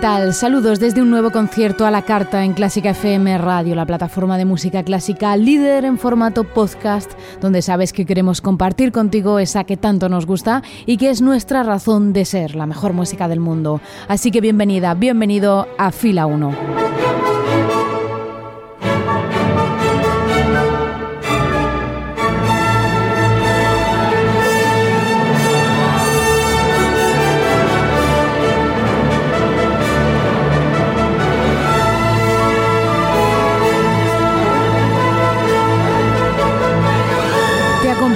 Tal? Saludos desde un nuevo concierto a la carta en Clásica FM Radio, la plataforma de música clásica líder en formato podcast, donde sabes que queremos compartir contigo esa que tanto nos gusta y que es nuestra razón de ser, la mejor música del mundo. Así que bienvenida, bienvenido a Fila 1.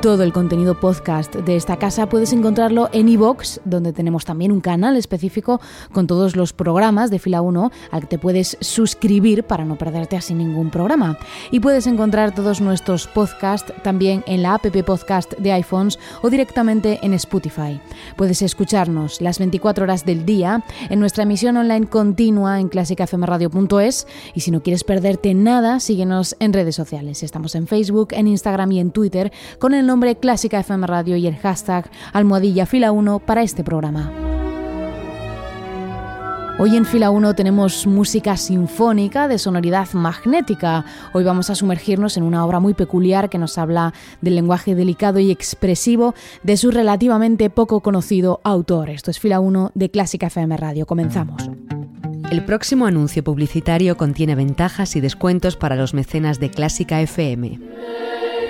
todo el contenido podcast de esta casa puedes encontrarlo en iVoox, donde tenemos también un canal específico con todos los programas de Fila 1 al que te puedes suscribir para no perderte así ningún programa. Y puedes encontrar todos nuestros podcasts también en la app podcast de iPhones o directamente en Spotify. Puedes escucharnos las 24 horas del día en nuestra emisión online continua en clásicafmradio.es y si no quieres perderte nada, síguenos en redes sociales. Estamos en Facebook, en Instagram y en Twitter con el nombre Clásica FM Radio y el hashtag almohadilla fila 1 para este programa. Hoy en fila 1 tenemos música sinfónica de sonoridad magnética. Hoy vamos a sumergirnos en una obra muy peculiar que nos habla del lenguaje delicado y expresivo de su relativamente poco conocido autor. Esto es fila 1 de Clásica FM Radio. Comenzamos. El próximo anuncio publicitario contiene ventajas y descuentos para los mecenas de Clásica FM.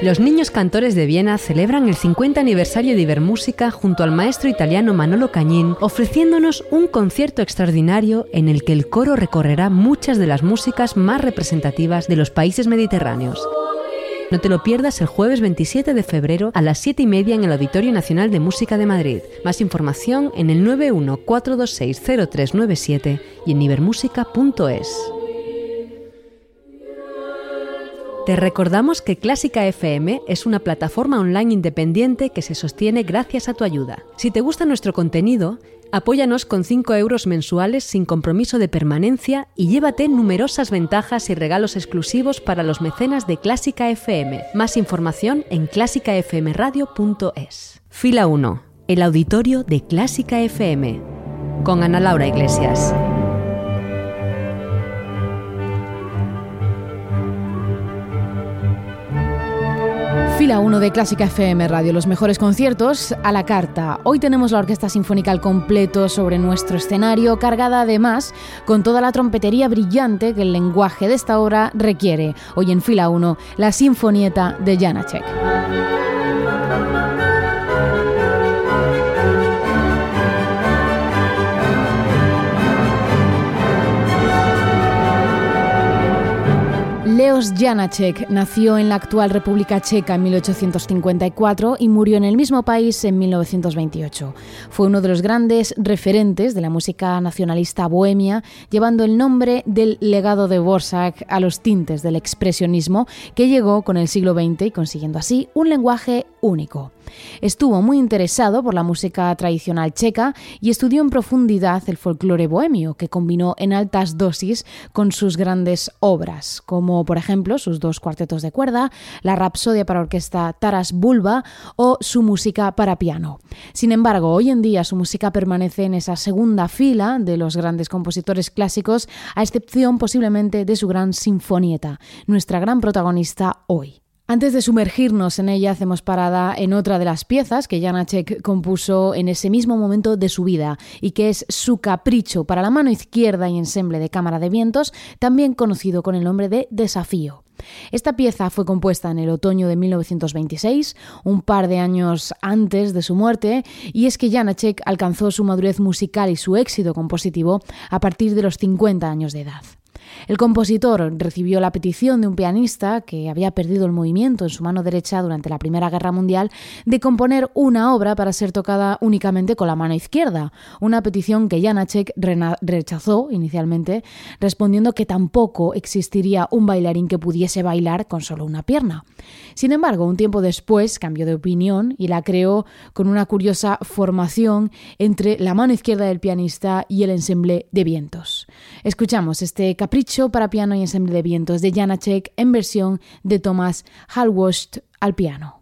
Los niños cantores de Viena celebran el 50 aniversario de Ibermúsica junto al maestro italiano Manolo Cañín, ofreciéndonos un concierto extraordinario en el que el coro recorrerá muchas de las músicas más representativas de los países mediterráneos. No te lo pierdas el jueves 27 de febrero a las 7 y media en el Auditorio Nacional de Música de Madrid. Más información en el 914260397 y en ibermúsica.es. Te recordamos que Clásica FM es una plataforma online independiente que se sostiene gracias a tu ayuda. Si te gusta nuestro contenido, apóyanos con 5 euros mensuales sin compromiso de permanencia y llévate numerosas ventajas y regalos exclusivos para los mecenas de Clásica FM. Más información en clásicafmradio.es. Fila 1. El auditorio de Clásica FM. Con Ana Laura Iglesias. Fila 1 de Clásica FM Radio, los mejores conciertos a la carta. Hoy tenemos la Orquesta Sinfónica al completo sobre nuestro escenario, cargada además con toda la trompetería brillante que el lenguaje de esta obra requiere. Hoy en Fila 1, la Sinfonieta de Janacek. Leos Janacek nació en la actual República Checa en 1854 y murió en el mismo país en 1928. Fue uno de los grandes referentes de la música nacionalista bohemia, llevando el nombre del legado de Borsak a los tintes del expresionismo que llegó con el siglo XX y consiguiendo así un lenguaje único. Estuvo muy interesado por la música tradicional checa y estudió en profundidad el folclore bohemio, que combinó en altas dosis con sus grandes obras, como por ejemplo sus dos cuartetos de cuerda, la Rapsodia para orquesta Taras Bulba o su música para piano. Sin embargo, hoy en día su música permanece en esa segunda fila de los grandes compositores clásicos, a excepción posiblemente de su gran sinfonieta, nuestra gran protagonista hoy. Antes de sumergirnos en ella, hacemos parada en otra de las piezas que Janacek compuso en ese mismo momento de su vida y que es su capricho para la mano izquierda y ensemble de cámara de vientos, también conocido con el nombre de Desafío. Esta pieza fue compuesta en el otoño de 1926, un par de años antes de su muerte, y es que Janacek alcanzó su madurez musical y su éxito compositivo a partir de los 50 años de edad. El compositor recibió la petición de un pianista que había perdido el movimiento en su mano derecha durante la Primera Guerra Mundial de componer una obra para ser tocada únicamente con la mano izquierda, una petición que Janacek rechazó inicialmente, respondiendo que tampoco existiría un bailarín que pudiese bailar con solo una pierna. Sin embargo, un tiempo después cambió de opinión y la creó con una curiosa formación entre la mano izquierda del pianista y el ensemble de vientos. Escuchamos este capricho para piano y ensemble de vientos de Janacek en versión de Thomas Halwost al piano.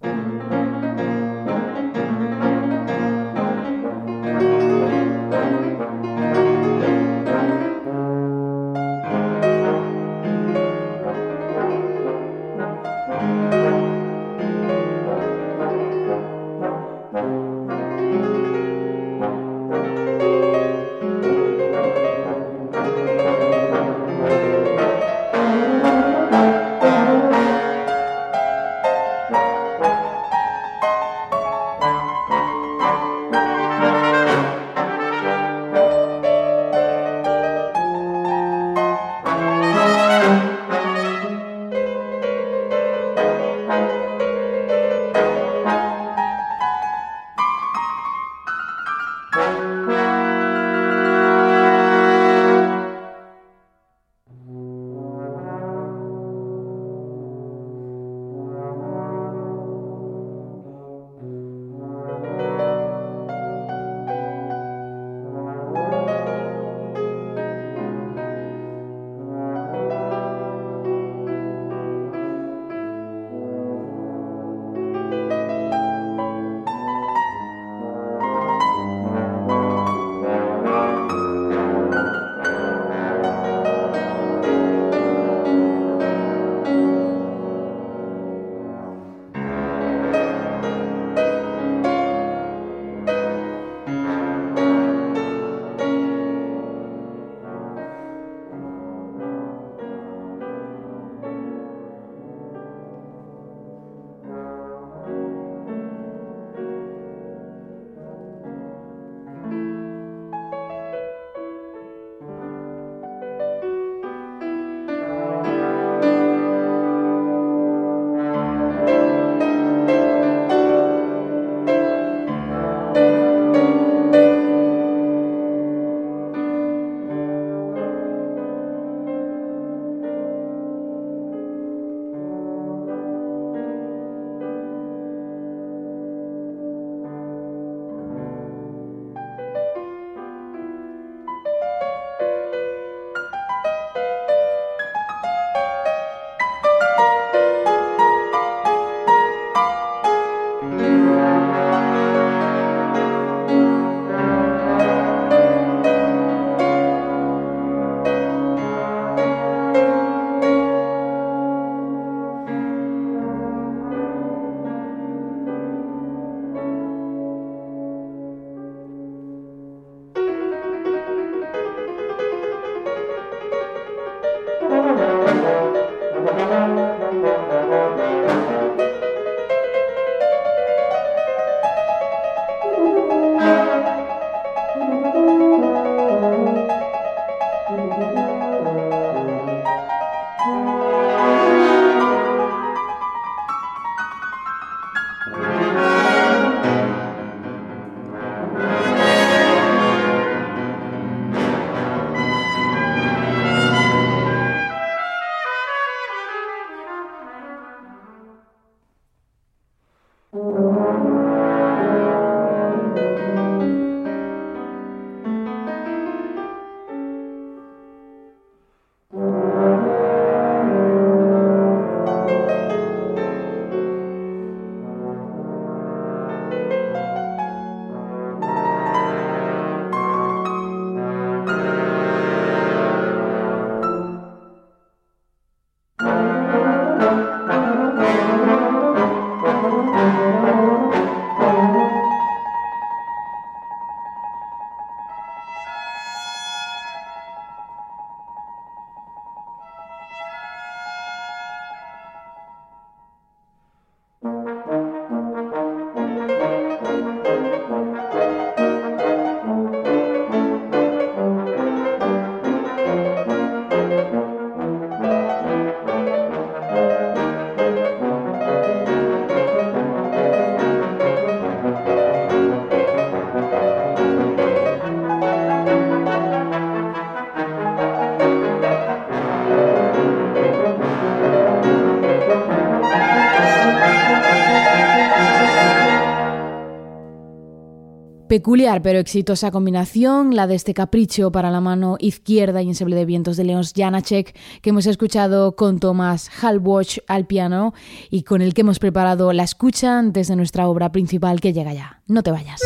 Peculiar pero exitosa combinación, la de este capricho para la mano izquierda y enseble de vientos de Leons Janacek, que hemos escuchado con Tomás Halwatch al piano y con el que hemos preparado la escucha antes de nuestra obra principal que llega ya. No te vayas.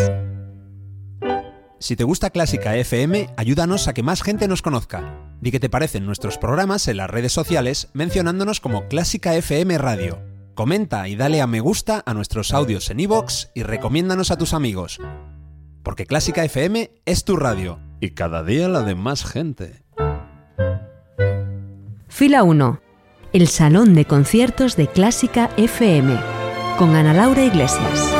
Si te gusta Clásica FM, ayúdanos a que más gente nos conozca. Di que te parecen nuestros programas en las redes sociales mencionándonos como Clásica FM Radio. Comenta y dale a me gusta a nuestros audios en iVoox y recomiéndanos a tus amigos porque Clásica FM es tu radio y cada día la de más gente. Fila 1. El Salón de Conciertos de Clásica FM con Ana Laura Iglesias.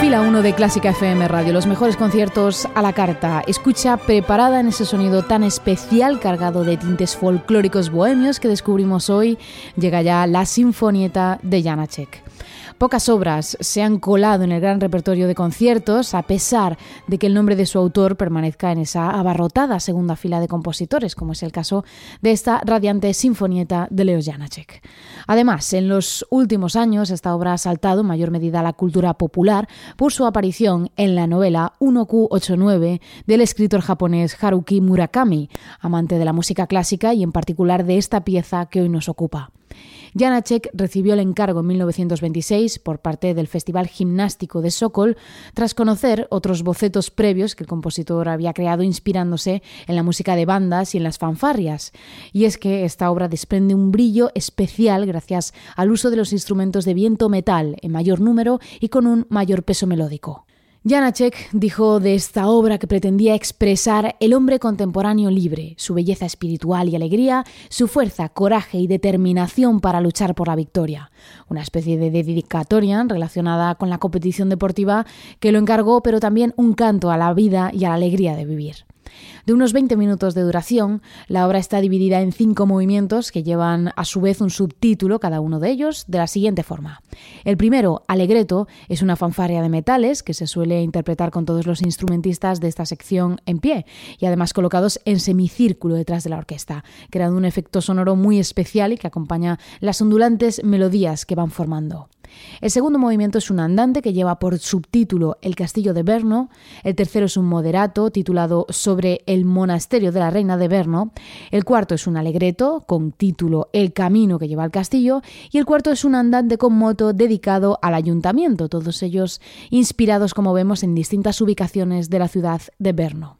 Fila 1 de Clásica FM Radio, los mejores conciertos a la carta. Escucha preparada en ese sonido tan especial cargado de tintes folclóricos bohemios que descubrimos hoy. Llega ya la Sinfonieta de Janacek. Pocas obras se han colado en el gran repertorio de conciertos, a pesar de que el nombre de su autor permanezca en esa abarrotada segunda fila de compositores, como es el caso de esta radiante sinfonieta de Leo Janacek. Además, en los últimos años, esta obra ha saltado en mayor medida a la cultura popular por su aparición en la novela 1Q89 del escritor japonés Haruki Murakami, amante de la música clásica y en particular de esta pieza que hoy nos ocupa. Janacek recibió el encargo en 1926 por parte del Festival Gimnástico de Sokol tras conocer otros bocetos previos que el compositor había creado inspirándose en la música de bandas y en las fanfarrias. Y es que esta obra desprende un brillo especial gracias al uso de los instrumentos de viento metal en mayor número y con un mayor peso melódico. Janacek dijo de esta obra que pretendía expresar el hombre contemporáneo libre, su belleza espiritual y alegría, su fuerza, coraje y determinación para luchar por la victoria. Una especie de dedicatoria relacionada con la competición deportiva que lo encargó, pero también un canto a la vida y a la alegría de vivir. De unos 20 minutos de duración, la obra está dividida en cinco movimientos que llevan a su vez un subtítulo, cada uno de ellos, de la siguiente forma. El primero, Alegreto, es una fanfarria de metales que se suele interpretar con todos los instrumentistas de esta sección en pie y además colocados en semicírculo detrás de la orquesta, creando un efecto sonoro muy especial y que acompaña las ondulantes melodías que van formando. El segundo movimiento es un andante que lleva por subtítulo El castillo de Berno. El tercero es un moderato titulado Sobre el monasterio de la reina de Berno. El cuarto es un alegreto con título El camino que lleva al castillo. Y el cuarto es un andante con moto dedicado al ayuntamiento, todos ellos inspirados, como vemos, en distintas ubicaciones de la ciudad de Berno.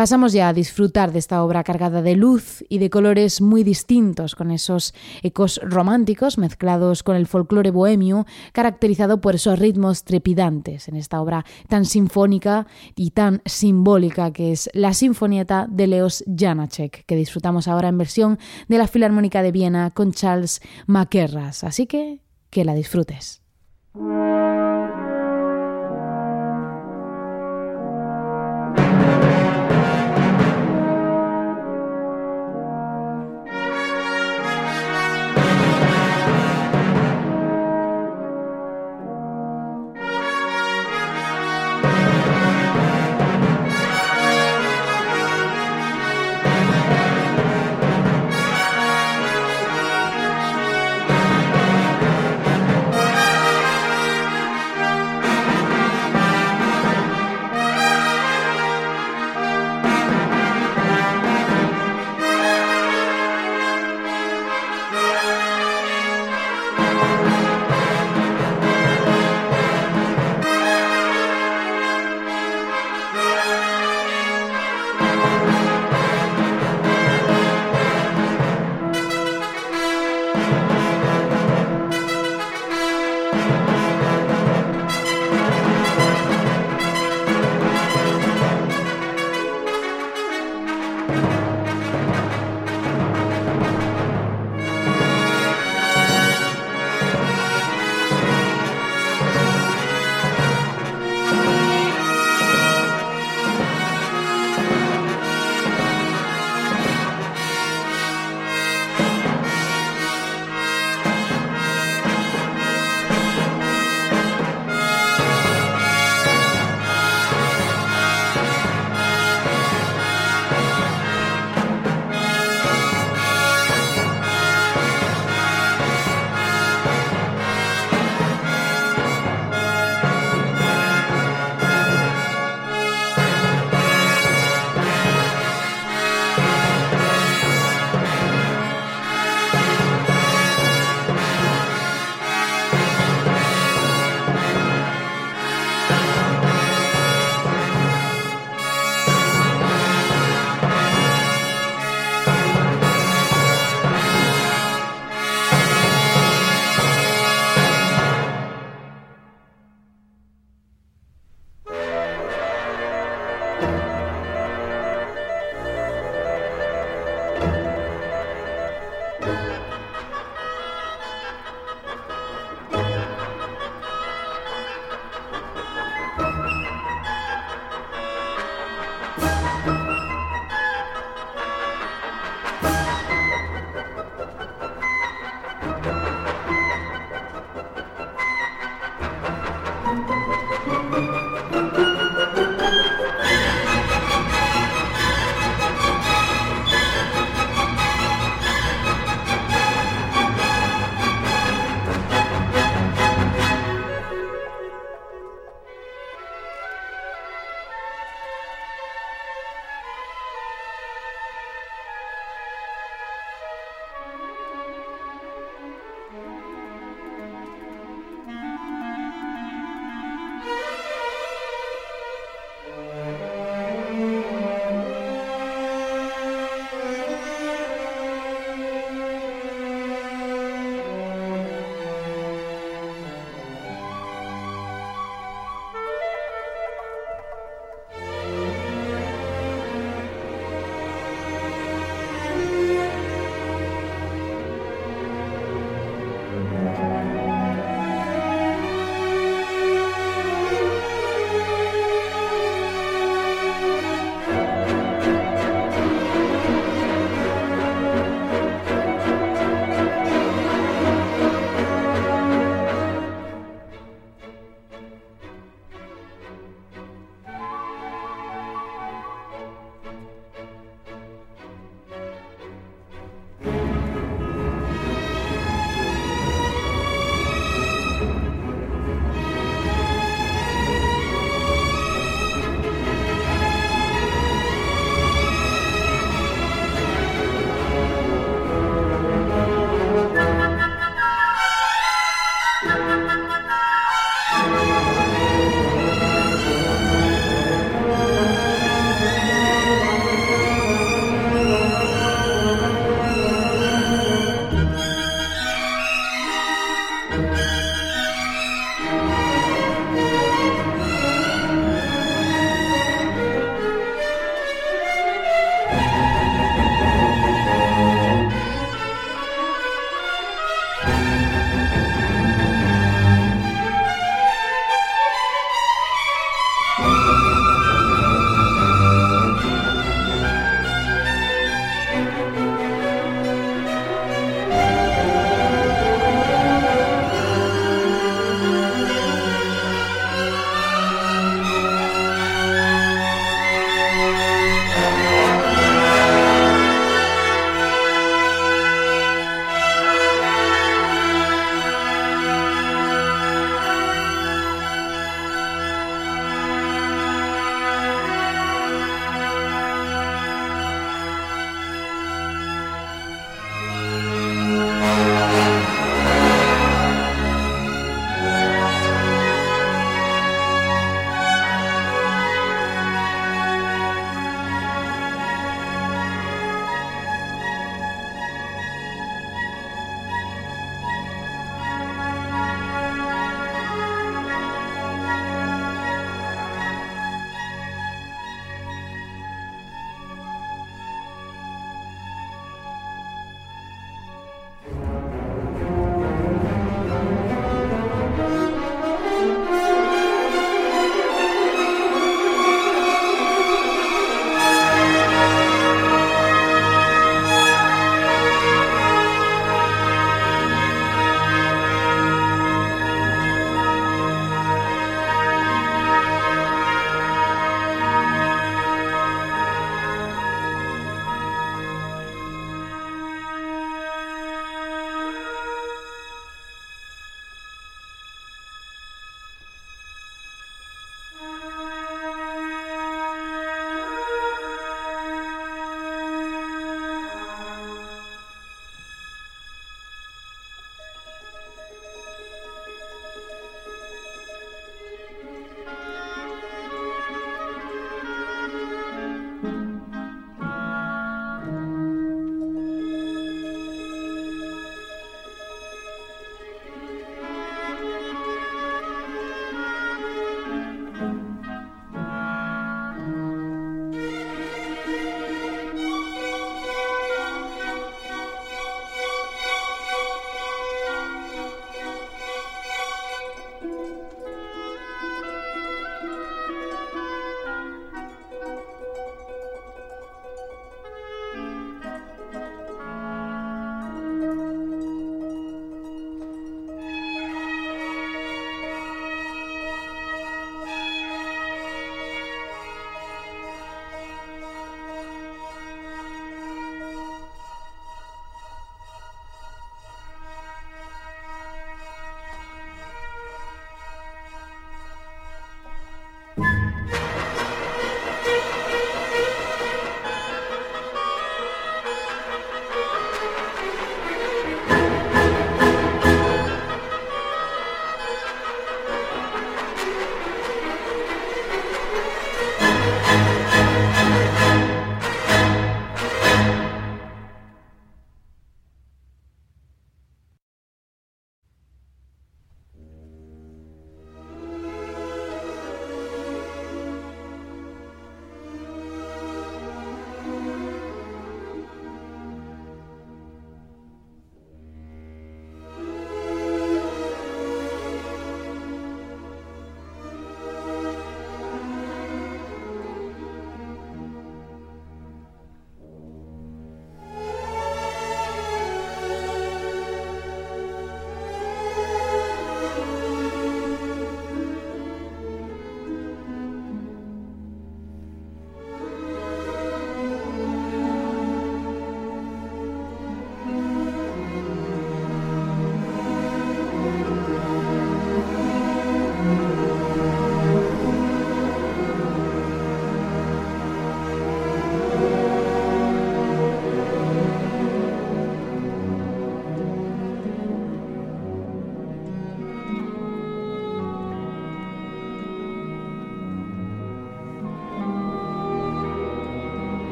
Pasamos ya a disfrutar de esta obra cargada de luz y de colores muy distintos, con esos ecos románticos mezclados con el folclore bohemio, caracterizado por esos ritmos trepidantes en esta obra tan sinfónica y tan simbólica que es la Sinfonieta de Leos Janacek, que disfrutamos ahora en versión de la Filarmónica de Viena con Charles Maquerras. Así que que la disfrutes.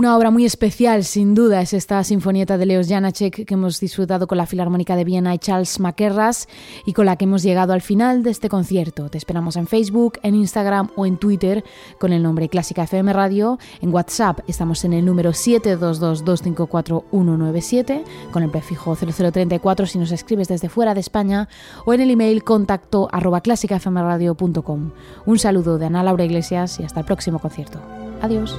Una obra muy especial, sin duda, es esta sinfonieta de Leos Janacek que hemos disfrutado con la Filarmónica de Viena y Charles Maquerras y con la que hemos llegado al final de este concierto. Te esperamos en Facebook, en Instagram o en Twitter con el nombre Clásica FM Radio. En WhatsApp estamos en el número 722254197 con el prefijo 0034 si nos escribes desde fuera de España o en el email contacto arroba clásicafmradio.com. Un saludo de Ana Laura Iglesias y hasta el próximo concierto. Adiós.